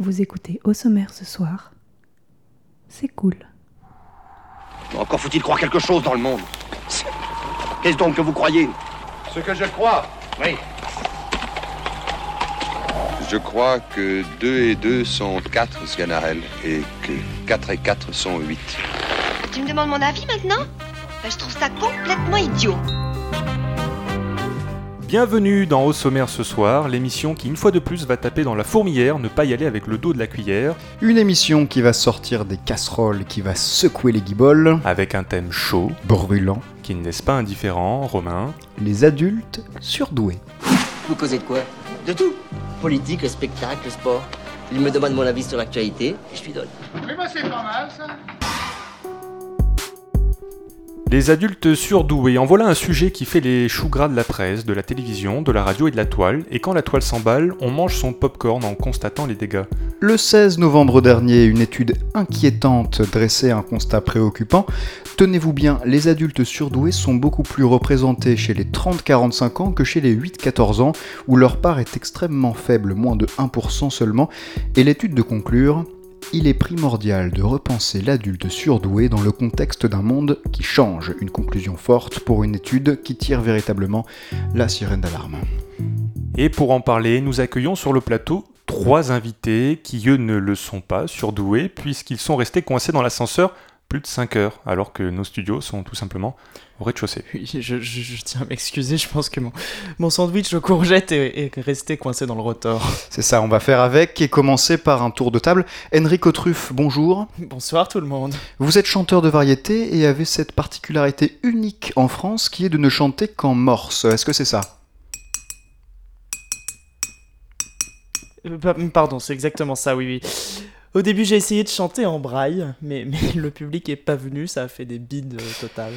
Vous écoutez au sommaire ce soir. C'est cool. Encore faut-il croire quelque chose dans le monde. Qu'est-ce donc que vous croyez? Ce que je crois. Oui. Je crois que 2 et 2 sont 4, Sganarelle, et que 4 et 4 sont 8. Tu me demandes mon avis maintenant? Ben, Je trouve ça complètement idiot. Bienvenue dans Au sommaire ce soir, l'émission qui une fois de plus va taper dans la fourmilière, ne pas y aller avec le dos de la cuillère, Une émission qui va sortir des casseroles, qui va secouer les guibolles, avec un thème chaud, brûlant, qui ne laisse pas indifférent, Romain. les adultes surdoués. Vous causez de quoi? De tout. Politique, le spectacle, le sport. Il me demande mon avis sur l'actualité et je lui donne. Mais moi, c'est pas mal, ça. Les adultes surdoués, en voilà un sujet qui fait les choux gras de la presse, de la télévision, de la radio et de la toile, et quand la toile s'emballe, on mange son popcorn en constatant les dégâts. Le 16 novembre dernier, une étude inquiétante dressait un constat préoccupant. Tenez-vous bien, les adultes surdoués sont beaucoup plus représentés chez les 30-45 ans que chez les 8-14 ans, où leur part est extrêmement faible, moins de 1% seulement, et l'étude de conclure il est primordial de repenser l'adulte surdoué dans le contexte d'un monde qui change. Une conclusion forte pour une étude qui tire véritablement la sirène d'alarme. Et pour en parler, nous accueillons sur le plateau trois invités qui, eux, ne le sont pas surdoués, puisqu'ils sont restés coincés dans l'ascenseur plus de 5 heures, alors que nos studios sont tout simplement au rez-de-chaussée. Oui, je, je- je tiens à m'excuser, je pense que mon, mon sandwich aux courgettes est, est resté coincé dans le rotor. C'est ça, on va faire avec et commencer par un tour de table. Enrico Truff, bonjour. Bonsoir tout le monde. Vous êtes chanteur de variété et avez cette particularité unique en France qui est de ne chanter qu'en morse. Est-ce que c'est ça? Euh, pa- Pardon, c'est exactement ça, oui, oui. Au début, j'ai essayé de chanter en braille, mais, mais le public est pas venu, ça a fait des bides euh, totales.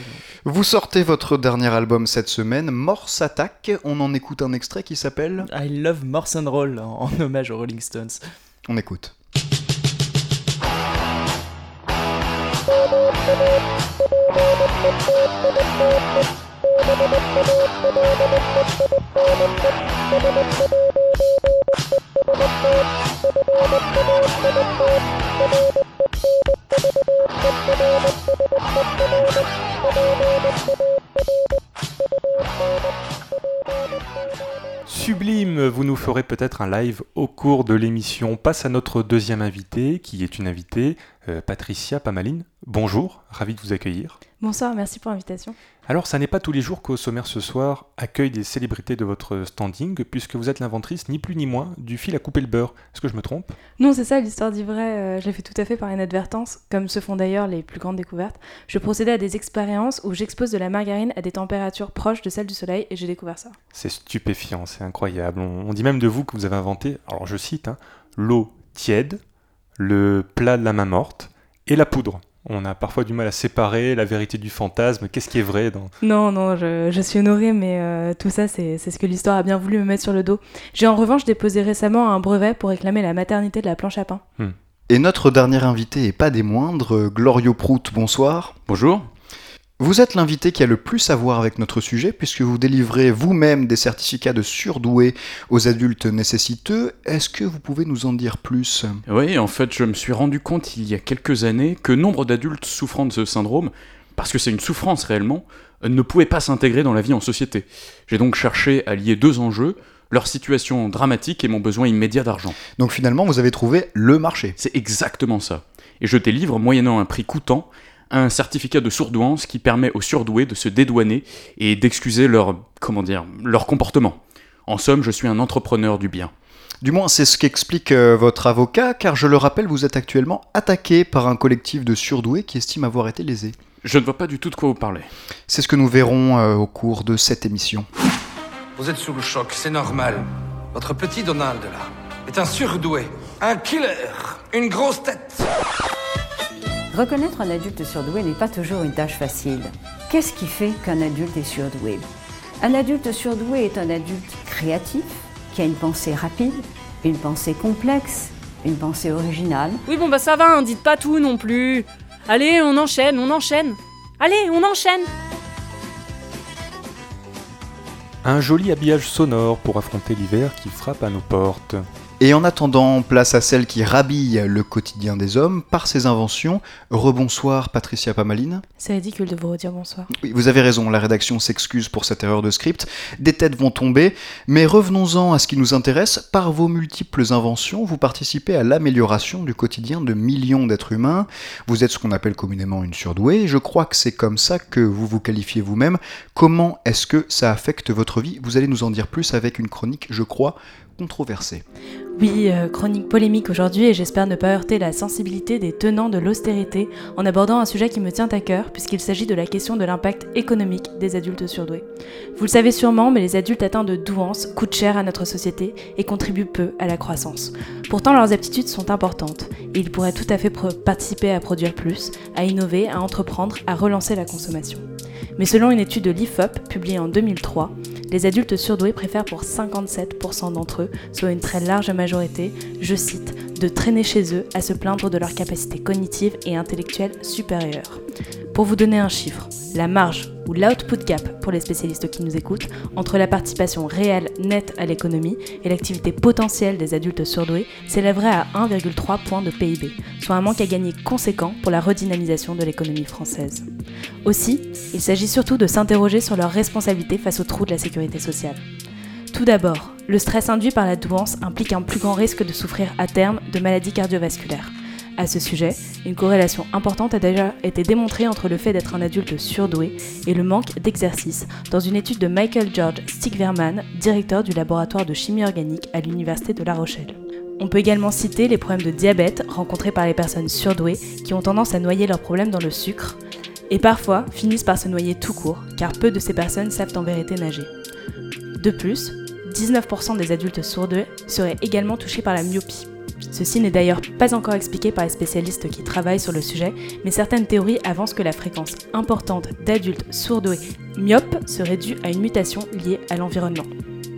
Vous sortez votre dernier album cette semaine, Morse Attack. On en écoute un extrait qui s'appelle I love Morse and Roll en, en hommage aux Rolling Stones. On écoute. Sublime, vous nous ferez peut-être un live au cours de l'émission. Passe à notre deuxième invité, qui est une invitée, euh, Patricia Pamaline. Bonjour, ravi de vous accueillir. Bonsoir, merci pour l'invitation. Alors, ça n'est pas tous les jours qu'au sommaire ce soir accueille des célébrités de votre standing, puisque vous êtes l'inventrice, ni plus ni moins, du fil à couper le beurre. Est-ce que je me trompe? Non, c'est ça, l'histoire d'Ivray, euh, je l'ai fait tout à fait par inadvertance, comme se font d'ailleurs les plus grandes découvertes. Je procédais à des expériences où j'expose de la margarine à des températures proches de celles du soleil et j'ai découvert ça. C'est stupéfiant, c'est incroyable. On, on dit même de vous que vous avez inventé, alors je cite, hein, l'eau tiède, le plat de la main morte et la poudre. On a parfois du mal à séparer la vérité du fantasme. Qu'est-ce qui est vrai dans... Non, non, je, je suis honorée, mais euh, tout ça, c'est c'est ce que l'histoire a bien voulu me mettre sur le dos. J'ai en revanche déposé récemment un brevet pour réclamer la maternité de la planche à pain. Et notre dernier invité, et pas des moindres, Glorio Prout, bonsoir. Bonjour. Vous êtes l'invité qui a le plus à voir avec notre sujet, puisque vous délivrez vous-même des certificats de surdoué aux adultes nécessiteux. Est-ce que vous pouvez nous en dire plus? Oui, en fait, je me suis rendu compte il y a quelques années que nombre d'adultes souffrant de ce syndrome, parce que c'est une souffrance réellement, ne pouvaient pas s'intégrer dans la vie en société. J'ai donc cherché à lier deux enjeux, leur situation dramatique et mon besoin immédiat d'argent. Donc finalement, vous avez trouvé le marché. C'est exactement ça. Et je délivre, moyennant un prix coûtant, un certificat de sourdouance qui permet aux surdoués de se dédouaner et d'excuser leur, comment dire, leur comportement. En somme, je suis un entrepreneur du bien. Du moins, c'est ce qu'explique euh, votre avocat, car je le rappelle, vous êtes actuellement attaqué par un collectif de surdoués qui estime avoir été lésé. Je ne vois pas du tout de quoi vous parlez. C'est ce que nous verrons euh, au cours de cette émission. Vous êtes sous le choc, c'est normal. Votre petit Donald, là, est un surdoué, un killer, une grosse tête. Reconnaître un adulte surdoué n'est pas toujours une tâche facile. Qu'est-ce qui fait qu'un adulte est surdoué? Un adulte surdoué est un adulte créatif, qui a une pensée rapide, une pensée complexe, une pensée originale. Oui, bon, bah ça va, hein, dites pas tout non plus. Allez, on enchaîne, on enchaîne. Allez, on enchaîne. Un joli habillage sonore pour affronter l'hiver qui frappe à nos portes. Et en attendant, place à celle qui rhabille le quotidien des hommes par ses inventions. Rebonsoir Patricia Pamaline. C'est ridicule de vous redire bonsoir. Oui, vous avez raison, la rédaction s'excuse pour cette erreur de script. Des têtes vont tomber, mais revenons-en à ce qui nous intéresse. Par vos multiples inventions, vous participez à l'amélioration du quotidien de millions d'êtres humains. Vous êtes ce qu'on appelle communément une surdouée. Je crois que c'est comme ça que vous vous qualifiez vous-même. Comment est-ce que ça affecte votre vie? Vous allez nous en dire plus avec une chronique, je crois, controversée. Oui, euh, chronique polémique aujourd'hui et j'espère ne pas heurter la sensibilité des tenants de l'austérité en abordant un sujet qui me tient à cœur puisqu'il s'agit de la question de l'impact économique des adultes surdoués. Vous le savez sûrement, mais les adultes atteints de douance coûtent cher à notre société et contribuent peu à la croissance. Pourtant, leurs aptitudes sont importantes et ils pourraient tout à fait participer à produire plus, à innover, à entreprendre, à relancer la consommation. Mais selon une étude de l'IFOP publiée en 2003, les adultes surdoués préfèrent pour 57% d'entre eux, soit une très large majorité, je cite, de traîner chez eux à se plaindre de leurs capacités cognitives et intellectuelles supérieures. Pour vous donner un chiffre, la marge ou l'output gap pour les spécialistes qui nous écoutent entre la participation réelle nette à l'économie et l'activité potentielle des adultes surdoués s'élèverait à 1,3 point de PIB, soit un manque à gagner conséquent pour la redynamisation de l'économie française. Aussi, il s'agit surtout de s'interroger sur leurs responsabilités face aux trous de la sécurité sociale. Tout d'abord, le stress induit par la douance implique un plus grand risque de souffrir à terme de maladies cardiovasculaires. À ce sujet, une corrélation importante a déjà été démontrée entre le fait d'être un adulte surdoué et le manque d'exercice dans une étude de Michael George Stigverman, directeur du laboratoire de chimie organique à l'Université de La Rochelle. On peut également citer les problèmes de diabète rencontrés par les personnes surdouées qui ont tendance à noyer leurs problèmes dans le sucre et parfois finissent par se noyer tout court car peu de ces personnes savent en vérité nager. De plus, 19% des adultes surdoués seraient également touchés par la myopie. Ceci n'est d'ailleurs pas encore expliqué par les spécialistes qui travaillent sur le sujet, mais certaines théories avancent que la fréquence importante d'adultes sourdoués myopes serait due à une mutation liée à l'environnement.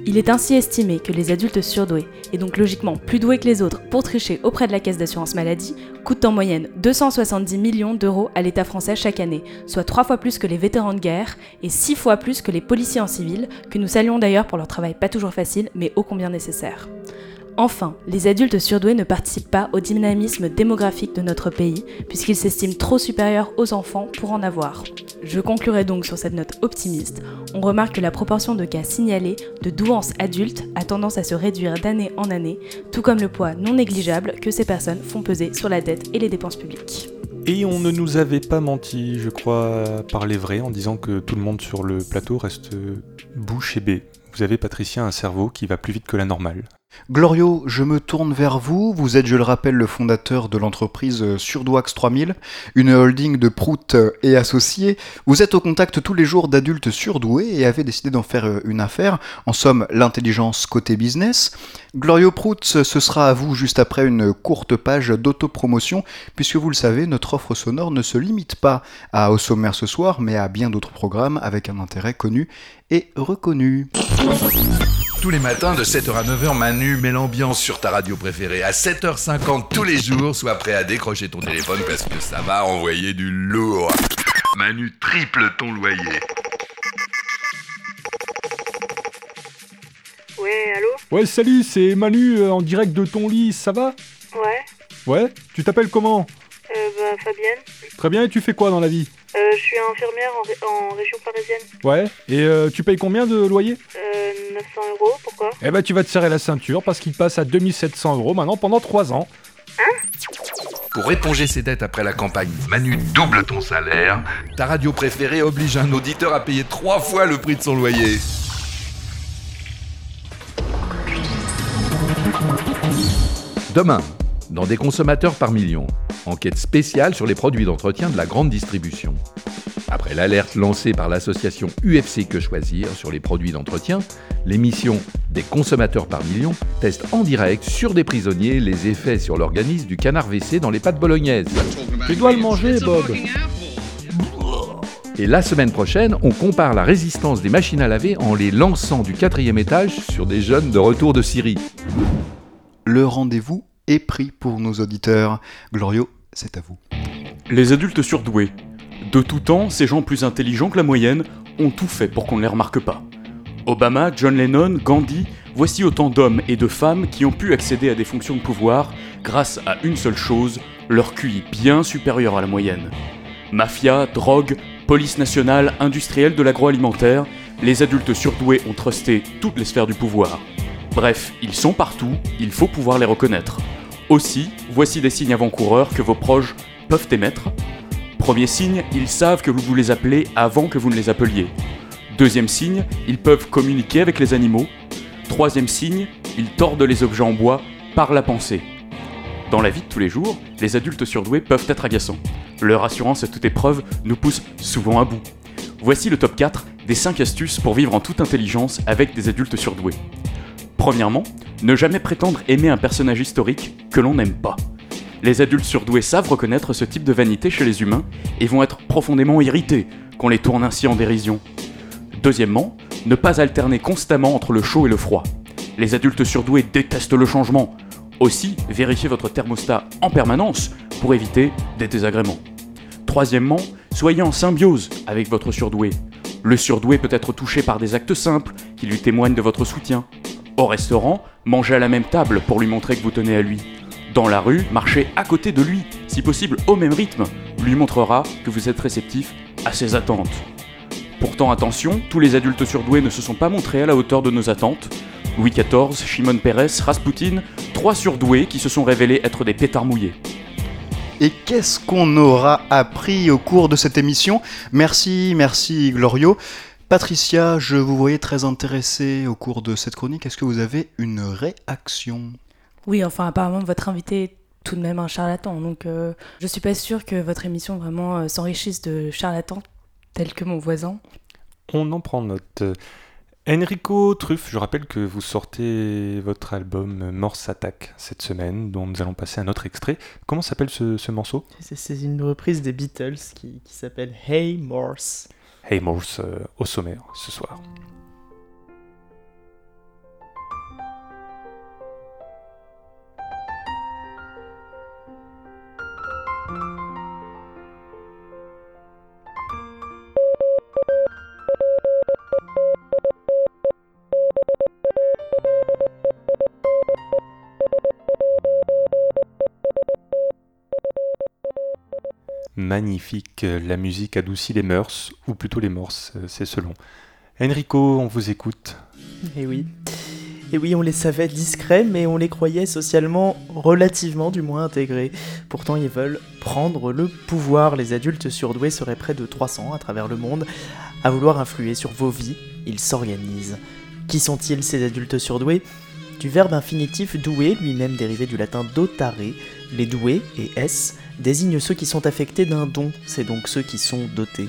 Il est ainsi estimé que les adultes surdoués, et donc logiquement plus doués que les autres pour tricher auprès de la caisse d'assurance maladie, coûtent en moyenne 270 millions d'euros à l'État français chaque année, soit trois fois plus que les vétérans de guerre et six fois plus que les policiers en civil, que nous saluons d'ailleurs pour leur travail pas toujours facile mais ô combien nécessaire. Enfin, les adultes surdoués ne participent pas au dynamisme démographique de notre pays, puisqu'ils s'estiment trop supérieurs aux enfants pour en avoir. Je conclurai donc sur cette note optimiste. On remarque que la proportion de cas signalés de douance adulte a tendance à se réduire d'année en année, tout comme le poids non négligeable que ces personnes font peser sur la dette et les dépenses publiques. Et on ne nous avait pas menti, je crois, parler vrai en disant que tout le monde sur le plateau reste bouche et bée. Vous avez, Patricia, un cerveau qui va plus vite que la normale. Glorio, je me tourne vers vous. Vous êtes, je le rappelle, le fondateur de l'entreprise Surdouax 3000, une holding de prout et associés. Vous êtes au contact tous les jours d'adultes surdoués et avez décidé d'en faire une affaire. En somme, l'intelligence côté business. Glorio Prout, ce sera à vous juste après une courte page d'autopromotion, puisque vous le savez, notre offre sonore ne se limite pas à Au sommaire ce soir, mais à bien d'autres programmes avec un intérêt connu et reconnu. Tous les matins de 7h à 9h, Manu met l'ambiance sur ta radio préférée. À 7h50 tous les jours, sois prêt à décrocher ton téléphone parce que ça va envoyer du lourd. Manu triple ton loyer. Ouais, allô Ouais, salut, c'est Manu euh, en direct de ton lit, ça va? Ouais. Ouais Tu t'appelles comment? Euh, bah, Fabienne. Très bien, et tu fais quoi dans la vie Euh, je suis infirmière en, ré- en région parisienne. Ouais, et euh, tu payes combien de loyer Euh, 900 euros, pourquoi? Eh ben tu vas te serrer la ceinture parce qu'il passe à 2700 euros maintenant pendant 3 ans. Pour éponger ses dettes après la campagne, Manu double ton salaire. Ta radio préférée oblige un auditeur à payer trois fois le prix de son loyer. Demain, dans des consommateurs par million, enquête spéciale sur les produits d'entretien de la grande distribution. Après l'alerte lancée par l'association UFC Que Choisir sur les produits d'entretien, l'émission Des consommateurs par million teste en direct sur des prisonniers les effets sur l'organisme du canard WC dans les pâtes bolognaises. Tu dois le manger, Bob. Et la semaine prochaine, on compare la résistance des machines à laver en les lançant du quatrième étage sur des jeunes de retour de Syrie. Le rendez-vous est pris pour nos auditeurs. Glorio, c'est à vous. Les adultes surdoués. De tout temps, ces gens plus intelligents que la moyenne ont tout fait pour qu'on ne les remarque pas. Obama, John Lennon, Gandhi, voici autant d'hommes et de femmes qui ont pu accéder à des fonctions de pouvoir grâce à une seule chose, leur QI bien supérieur à la moyenne. Mafia, drogue, police nationale, industrielle de l'agroalimentaire, les adultes surdoués ont trusté toutes les sphères du pouvoir. Bref, ils sont partout, il faut pouvoir les reconnaître. Aussi, voici des signes avant-coureurs que vos proches peuvent émettre. Premier signe, ils savent que vous vous les appelez avant que vous ne les appeliez. Deuxième signe, ils peuvent communiquer avec les animaux. Troisième signe, ils tordent les objets en bois par la pensée. Dans la vie de tous les jours, les adultes surdoués peuvent être agaçants. Leur assurance à toute épreuve nous pousse souvent à bout. Voici le top 4 des 5 astuces pour vivre en toute intelligence avec des adultes surdoués. Premièrement, ne jamais prétendre aimer un personnage historique que l'on n'aime pas. Les adultes surdoués savent reconnaître ce type de vanité chez les humains et vont être profondément irrités qu'on les tourne ainsi en dérision. Deuxièmement, ne pas alterner constamment entre le chaud et le froid. Les adultes surdoués détestent le changement. Aussi, vérifiez votre thermostat en permanence pour éviter des désagréments. Troisièmement, soyez en symbiose avec votre surdoué. Le surdoué peut être touché par des actes simples qui lui témoignent de votre soutien. Au restaurant, mangez à la même table pour lui montrer que vous tenez à lui. Dans la rue, marchez à côté de lui, si possible au même rythme, lui montrera que vous êtes réceptif à ses attentes. Pourtant attention, tous les adultes surdoués ne se sont pas montrés à la hauteur de nos attentes. Louis XIV, Shimon Peres, Rasputin, trois surdoués qui se sont révélés être des pétards mouillés. Et qu'est-ce qu'on aura appris au cours de cette émission? Merci, merci Glorio. Patricia, je vous voyais très intéressée au cours de cette chronique. Est-ce que vous avez une réaction? Oui, enfin apparemment votre invité est tout de même un charlatan, donc euh, je suis pas sûre que votre émission vraiment euh, s'enrichisse de charlatans tels que mon voisin. On en prend note. Enrico Truff, je rappelle que vous sortez votre album Morse Attack cette semaine, dont nous allons passer un autre extrait. Comment s'appelle ce, ce morceau? C'est- C'est une reprise des Beatles qui, qui s'appelle Hey Morse. Hey Morse euh, au sommaire ce soir. Magnifique, la musique adoucit les mœurs, ou plutôt les morses, euh, c'est selon. Enrico, on vous écoute. Eh oui. Et oui, on les savait discrets, mais on les croyait socialement relativement du moins intégrés. Pourtant, ils veulent prendre le pouvoir. Les adultes surdoués seraient près de 300 à travers le monde à vouloir influer sur vos vies. Ils s'organisent. Qui sont-ils ces adultes surdoués? Du verbe infinitif doué, lui-même dérivé du latin dotare, les doués et s désignent ceux qui sont affectés d'un don, c'est donc ceux qui sont dotés.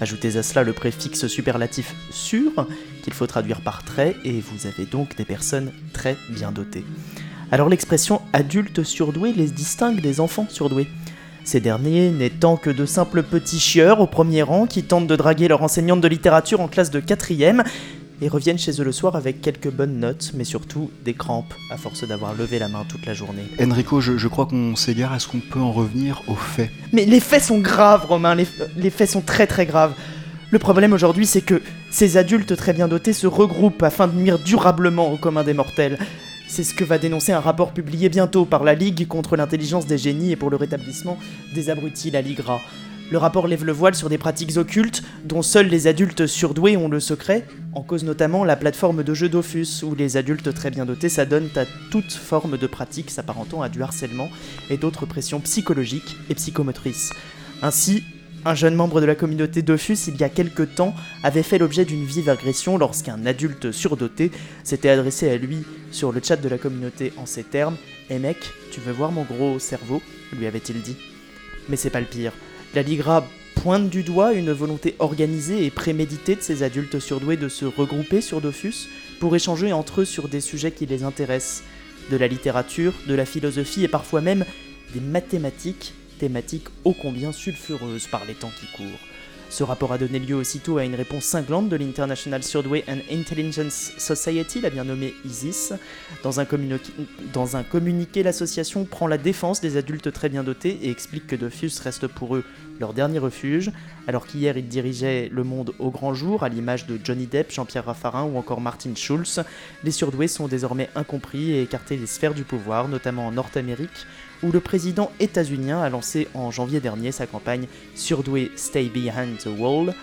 Ajoutez à cela le préfixe superlatif sur, qu'il faut traduire par très, et vous avez donc des personnes très bien dotées. Alors l'expression adulte surdoué les distingue des enfants surdoués. Ces derniers n'étant que de simples petits chieurs au premier rang qui tentent de draguer leur enseignante de littérature en classe de quatrième et reviennent chez eux le soir avec quelques bonnes notes, mais surtout des crampes à force d'avoir levé la main toute la journée. Enrico, je, je crois qu'on s'égare. Est-ce qu'on peut en revenir aux faits? Mais les faits sont graves, Romain, les, les faits sont très très graves. Le problème aujourd'hui, c'est que ces adultes très bien dotés se regroupent afin de nuire durablement au commun des mortels. C'est ce que va dénoncer un rapport publié bientôt par la Ligue contre l'intelligence des génies et pour le rétablissement des abrutis, la Ligra. Le rapport lève le voile sur des pratiques occultes dont seuls les adultes surdoués ont le secret, en cause notamment la plateforme de jeu Dofus, où les adultes très bien dotés s'adonnent à toute forme de pratique s'apparentant à du harcèlement et d'autres pressions psychologiques et psychomotrices. Ainsi, un jeune membre de la communauté Dofus, il y a quelque temps, avait fait l'objet d'une vive agression lorsqu'un adulte surdoté s'était adressé à lui sur le chat de la communauté en ces termes Eh mec, tu veux voir mon gros cerveau? lui avait-il dit. Mais c'est pas le pire. La Ligra pointe du doigt une volonté organisée et préméditée de ces adultes surdoués de se regrouper sur Dofus pour échanger entre eux sur des sujets qui les intéressent, de la littérature, de la philosophie et parfois même des mathématiques, thématiques ô combien sulfureuses par les temps qui courent. Ce rapport a donné lieu aussitôt à une réponse cinglante de l'International Surdway and Intelligence Society, la bien nommée ISIS. Dans un, communiqué, dans un communiqué, l'association prend la défense des adultes très bien dotés et explique que Dofus reste pour eux leur dernier refuge, alors qu'hier ils dirigeaient le monde au grand jour, à l'image de Johnny Depp, Jean-Pierre Raffarin ou encore Martin Schulz, les surdoués sont désormais incompris et écartés des sphères du pouvoir, notamment en Nord-Amérique, où le président états-unien a lancé en janvier dernier sa campagne Surdoué Stay Behind the Wall,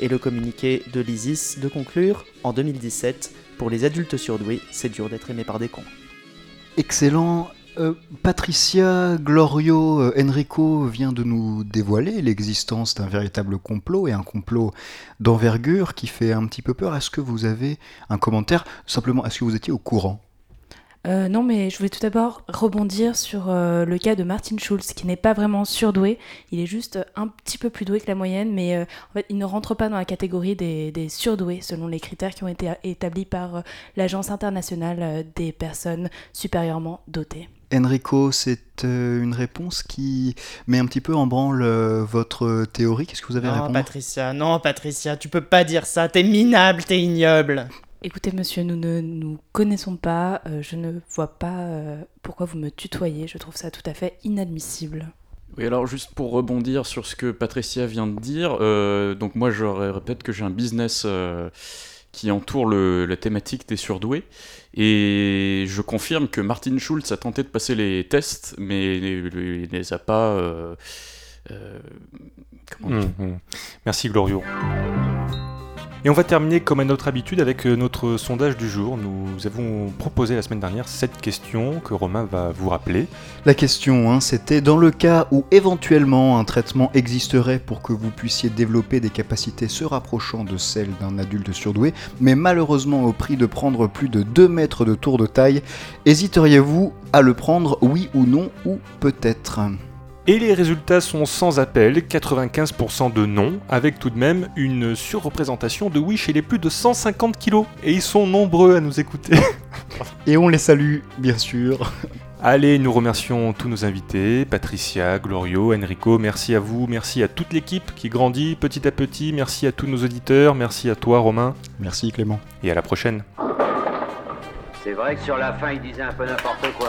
et le communiqué de l'ISIS de conclure en 2017 Pour les adultes surdoués, c'est dur d'être aimé par des cons. Excellent. Euh, Patricia Glorio euh, Enrico vient de nous dévoiler l'existence d'un véritable complot et un complot d'envergure qui fait un petit peu peur. Est-ce que vous avez un commentaire? Simplement, est-ce que vous étiez au courant? Euh, non, mais je voulais tout d'abord rebondir sur euh, le cas de Martin Schulz, qui n'est pas vraiment surdoué. Il est juste un petit peu plus doué que la moyenne, mais euh, en fait, il ne rentre pas dans la catégorie des, des surdoués, selon les critères qui ont été établis par euh, l'Agence internationale des personnes supérieurement dotées. Enrico, c'est euh, une réponse qui met un petit peu en branle euh, votre théorie. Qu'est-ce que vous avez à Non, répondre? Patricia, non, Patricia, tu peux pas dire ça, t'es minable, t'es ignoble. Écoutez, monsieur, nous ne nous connaissons pas. euh, je ne vois pas euh, pourquoi vous me tutoyez. Je trouve ça tout à fait inadmissible. Oui, alors juste pour rebondir sur ce que Patricia vient de dire, euh, donc moi je répète que j'ai un business euh, qui entoure le- la thématique des surdoués, et je confirme que Martin Schulz a tenté de passer les tests, mais il ne les a pas... euh, euh, comment dire hum. Merci Glorio. Et on va terminer comme à notre habitude avec euh, notre sondage du jour. Nous avons proposé la semaine dernière cette question que Romain va vous rappeler. La question, hein, c'était dans le cas où éventuellement un traitement existerait pour que vous puissiez développer des capacités se rapprochant de celles d'un adulte surdoué, mais malheureusement au prix de prendre plus de 2 mètres de tour de taille, hésiteriez-vous à le prendre, oui ou non, ou peut-être? Et les résultats sont sans appel, 95% de non, avec tout de même une surreprésentation de oui chez les plus de 150 kilos. Et ils sont nombreux à nous écouter. Et on les salue, bien sûr. Allez, nous remercions tous nos invités, Patricia, Glorio, Enrico, merci à vous, merci à toute l'équipe qui grandit petit à petit, merci à tous nos auditeurs, merci à toi Romain. Merci Clément. Et à la prochaine. C'est vrai que sur la fin, il disait un peu n'importe quoi.